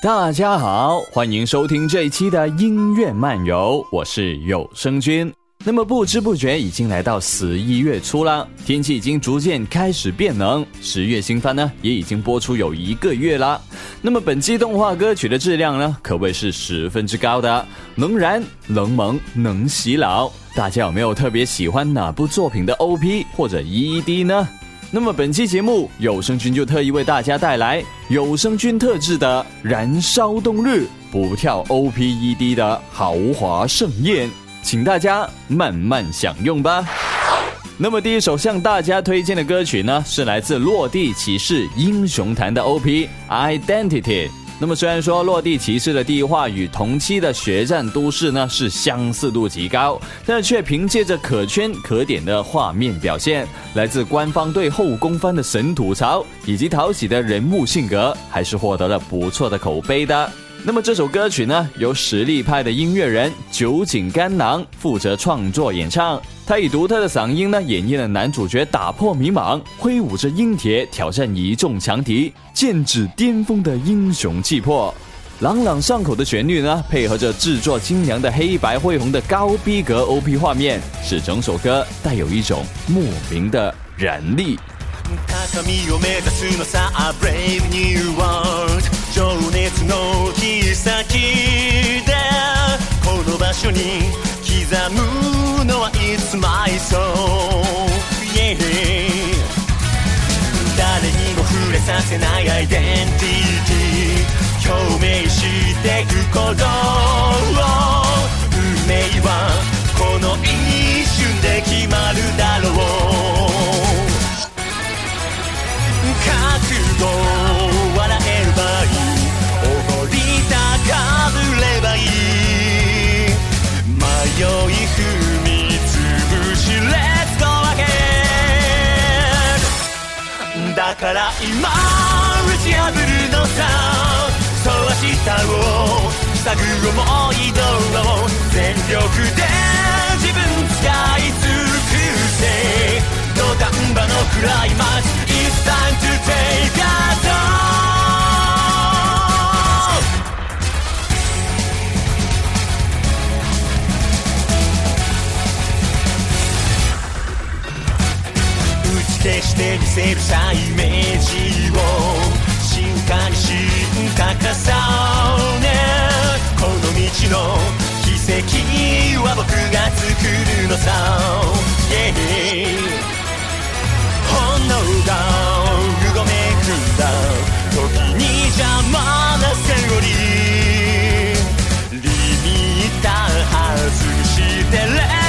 大家好，欢迎收听这一期的音乐漫游，我是有声君。那么不知不觉已经来到十一月初了，天气已经逐渐开始变冷。十月新番呢也已经播出有一个月了。那么本期动画歌曲的质量呢可谓是十分之高的，能燃、能萌、能洗脑。大家有没有特别喜欢哪部作品的 OP 或者 ED 呢？那么本期节目，有声君就特意为大家带来有声君特制的燃烧冬日不跳 OPED 的豪华盛宴，请大家慢慢享用吧。那么第一首向大家推荐的歌曲呢，是来自《落地骑士》英雄坛的 OP Identity。那么虽然说《落地骑士》的第一话与同期的《血战都市》呢是相似度极高，但是却凭借着可圈可点的画面表现、来自官方对后宫番的神吐槽以及讨喜的人物性格，还是获得了不错的口碑的。那么这首歌曲呢，由实力派的音乐人酒井干郎负责创作演唱。他以独特的嗓音呢，演绎了男主角打破迷茫，挥舞着鹰铁挑战一众强敌，剑指巅峰的英雄气魄。朗朗上口的旋律呢，配合着制作精良的黑白灰红的高逼格 OP 画面，使整首歌带有一种莫名的燃力。t h イ誰にも触れさせないアイデンティティ表明してく頃運命はこの一瞬で決まるだろう覚悟ら今打ち破るのさそう明日を塞ぐ思いどアを全力で自分使い尽くせ土壇場のクライマックス It's time to take a t o せるさイメージを進化に進化重ねこの道の奇跡は僕が作るのさ、yeah、本能がうごめくんだ時に邪魔なセオリーリミッター外してれ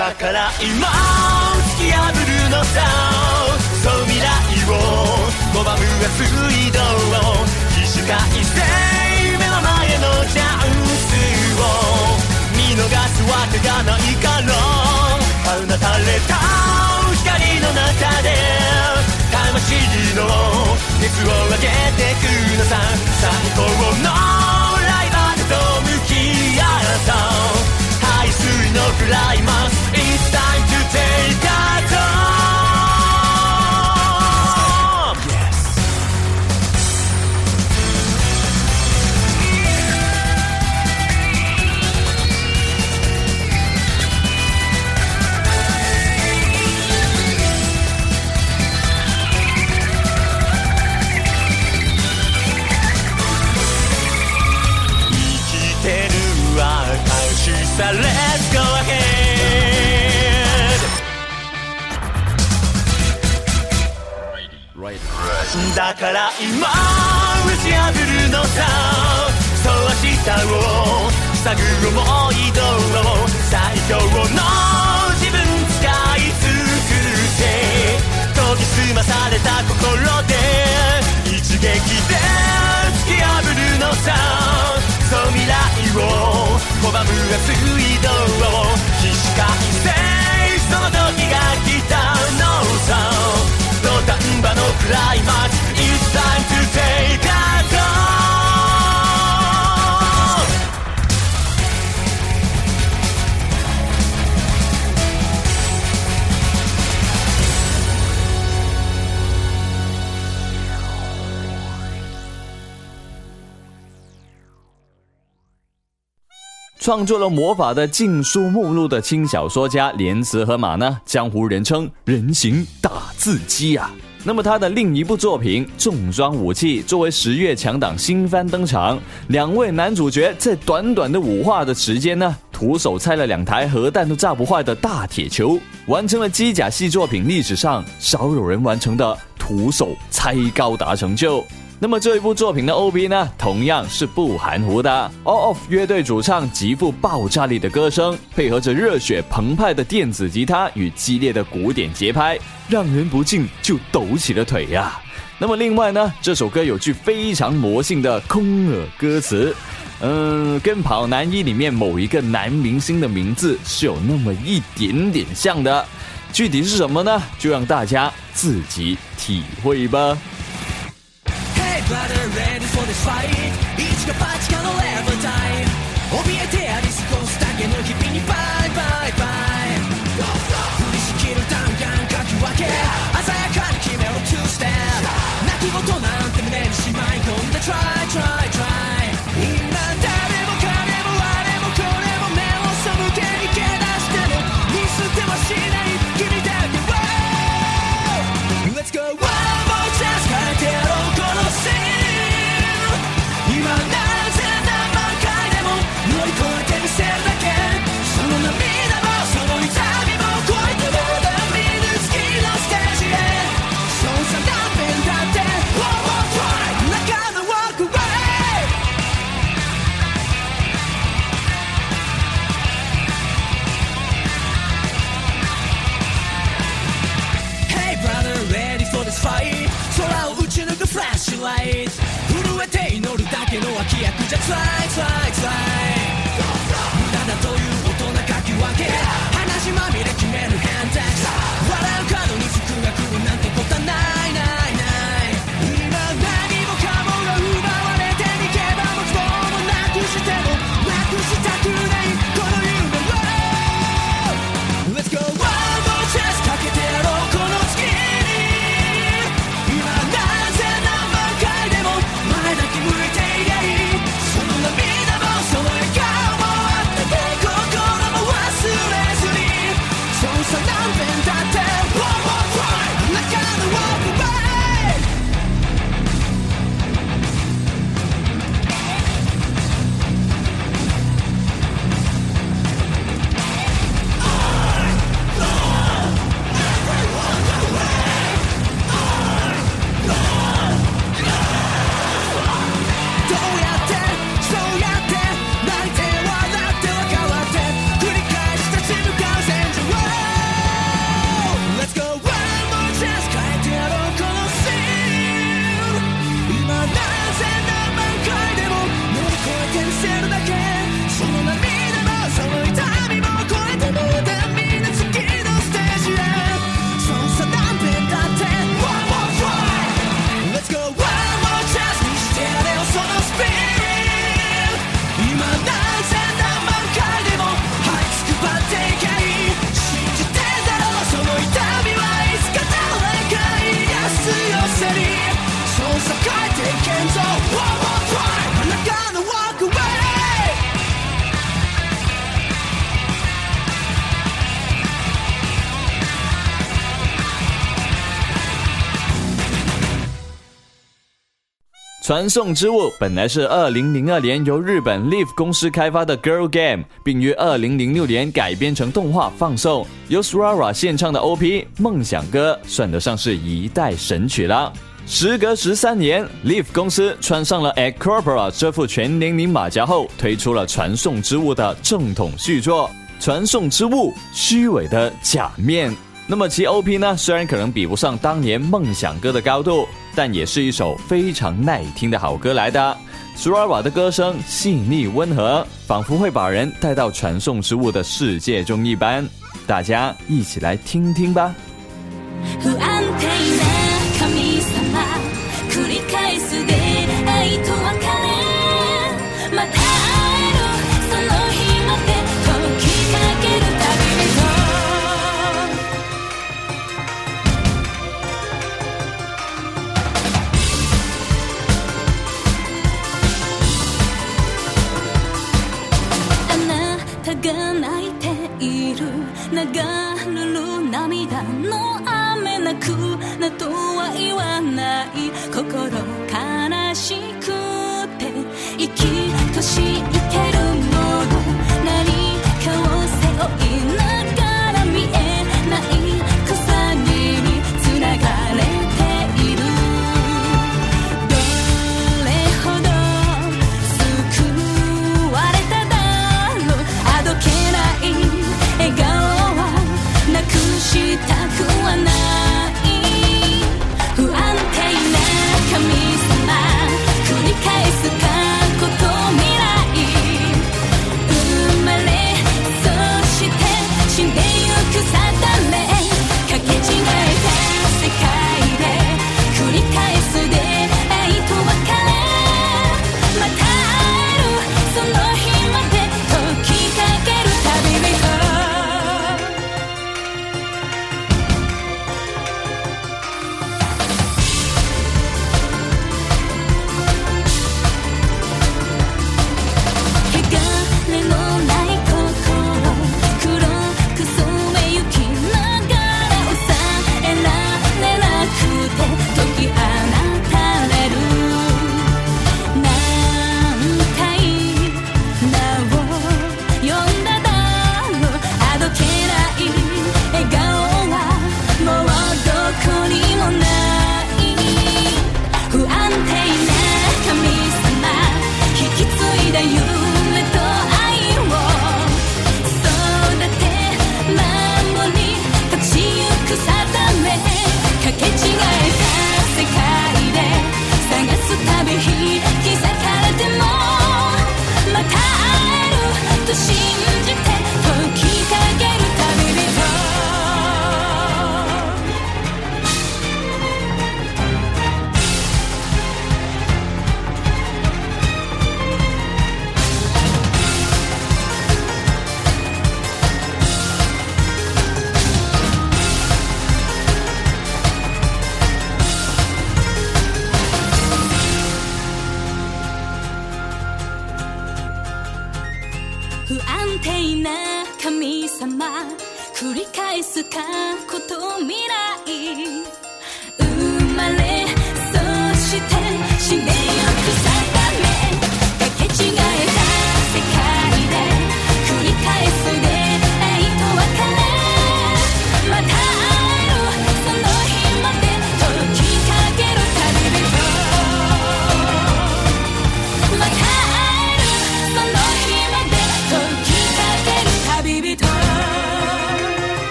だから今を突き破るのさそう未来を拒むは水道を起死回生目の前のチャンスを見逃すわけがないから放たれた光の中で魂の熱を分けてくのさ最高のライバルと向き合った排水のクライマスされた心で一撃で突き破るのさそう未来を拒むは水道起死回生その時が来たのさ土壇場のクライマックス创作了《魔法的禁书目录》的轻小说家莲池和马呢，江湖人称“人形打字机”啊。那么他的另一部作品《重装武器》作为十月强档新番登场，两位男主角在短短的五话的时间呢，徒手拆了两台核弹都炸不坏的大铁球，完成了机甲系作品历史上少有人完成的徒手拆高达成就。那么这一部作品的 O B 呢，同样是不含糊的。All of 乐队主唱极富爆炸力的歌声，配合着热血澎湃的电子吉他与激烈的古典节拍，让人不禁就抖起了腿呀。那么另外呢，这首歌有句非常魔性的空耳歌词，嗯，跟《跑男一》里面某一个男明星的名字是有那么一点点像的，具体是什么呢？就让大家自己体会吧。better ready for this fight Each got patch a disco stack and you bye bye bye Go not keep me on two step Nakigoto try try try じゃ辛い辛い辛いだという大人かき分け I've been down. 传送之物本来是2002年由日本 Live 公司开发的 Girl Game，并于2006年改编成动画放送。由 Sorara 献唱的 OP《梦想歌》算得上是一代神曲了。时隔十三年，Live 公司穿上了 a c o r o r a 这副全年龄马甲后，推出了传送之物的正统续作《传送之物：虚伪的假面》。那么其 OP 呢？虽然可能比不上当年梦想歌的高度，但也是一首非常耐听的好歌来的。苏尔瓦的歌声细腻温和，仿佛会把人带到传送食物的世界中一般，大家一起来听听吧。ない心悲しくて生きとしい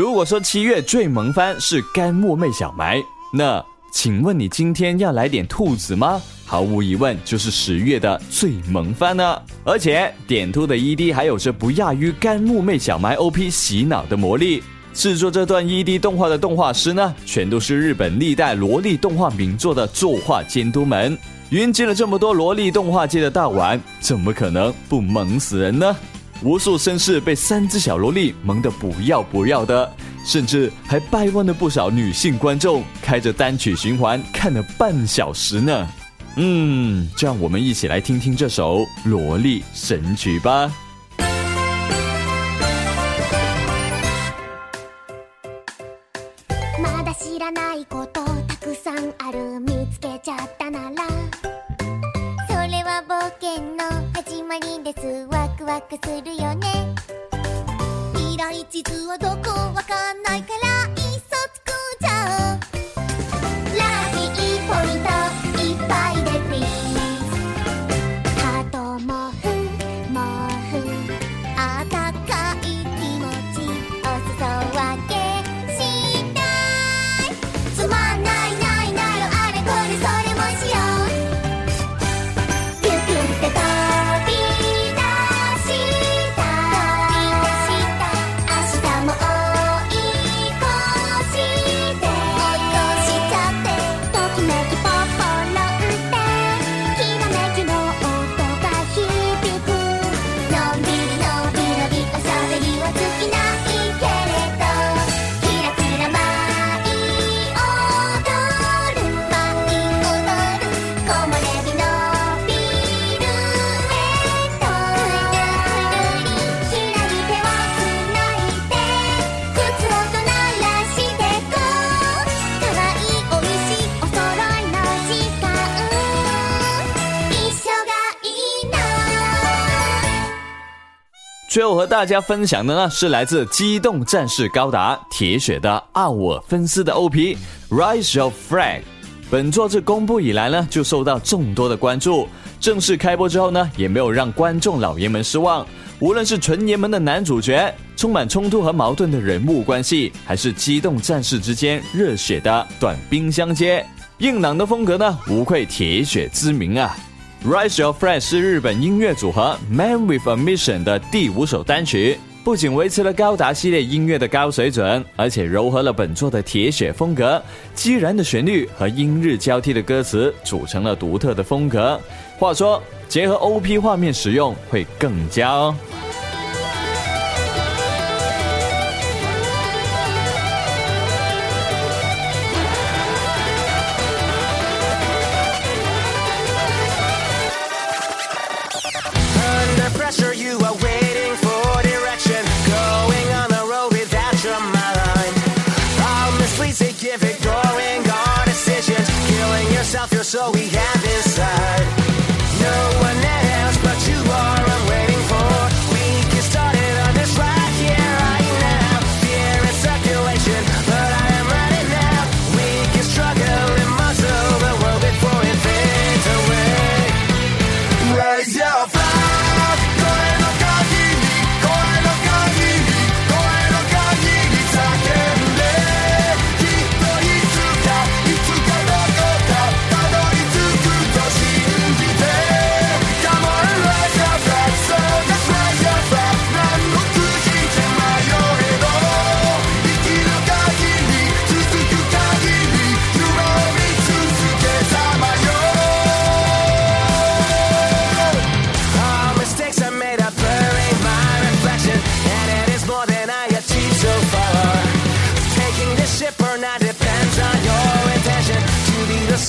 如果说七月最萌番是干木妹小埋，那请问你今天要来点兔子吗？毫无疑问，就是十月的最萌番了。而且点兔的 ED 还有着不亚于干木妹小埋 OP 洗脑的魔力。制作这段 ED 动画的动画师呢，全都是日本历代萝莉动画名作的作画监督们，云集了这么多萝莉动画界的大腕，怎么可能不萌死人呢？无数绅士被三只小萝莉萌得不要不要的，甚至还掰弯了不少女性观众，开着单曲循环看了半小时呢。嗯，就让我们一起来听听这首萝莉神曲吧。最后和大家分享的呢，是来自《机动战士高达铁血》的奥尔芬斯的 OP《Rise o f f r a g 本作自公布以来呢，就受到众多的关注。正式开播之后呢，也没有让观众老爷们失望。无论是纯爷们的男主角，充满冲突和矛盾的人物关系，还是机动战士之间热血的短兵相接、硬朗的风格呢，无愧铁血之名啊！r i s e Your f r e n d 是日本音乐组合 Man with a Mission 的第五首单曲，不仅维持了高达系列音乐的高水准，而且柔合了本作的铁血风格。激燃的旋律和英日交替的歌词组成了独特的风格。话说，结合 OP 画面使用会更加哦。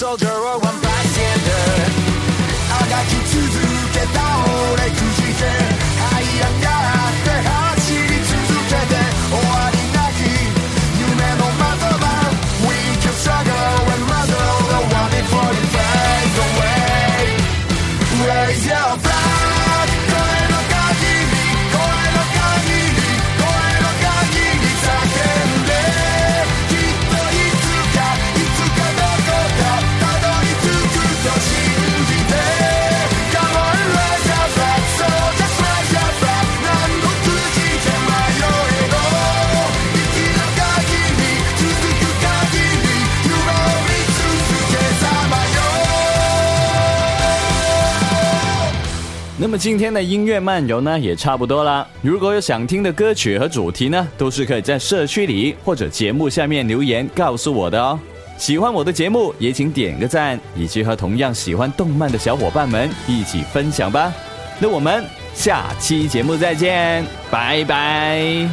soldier away. 那么今天的音乐漫游呢，也差不多了。如果有想听的歌曲和主题呢，都是可以在社区里或者节目下面留言告诉我的哦。喜欢我的节目，也请点个赞，以及和同样喜欢动漫的小伙伴们一起分享吧。那我们下期节目再见，拜拜。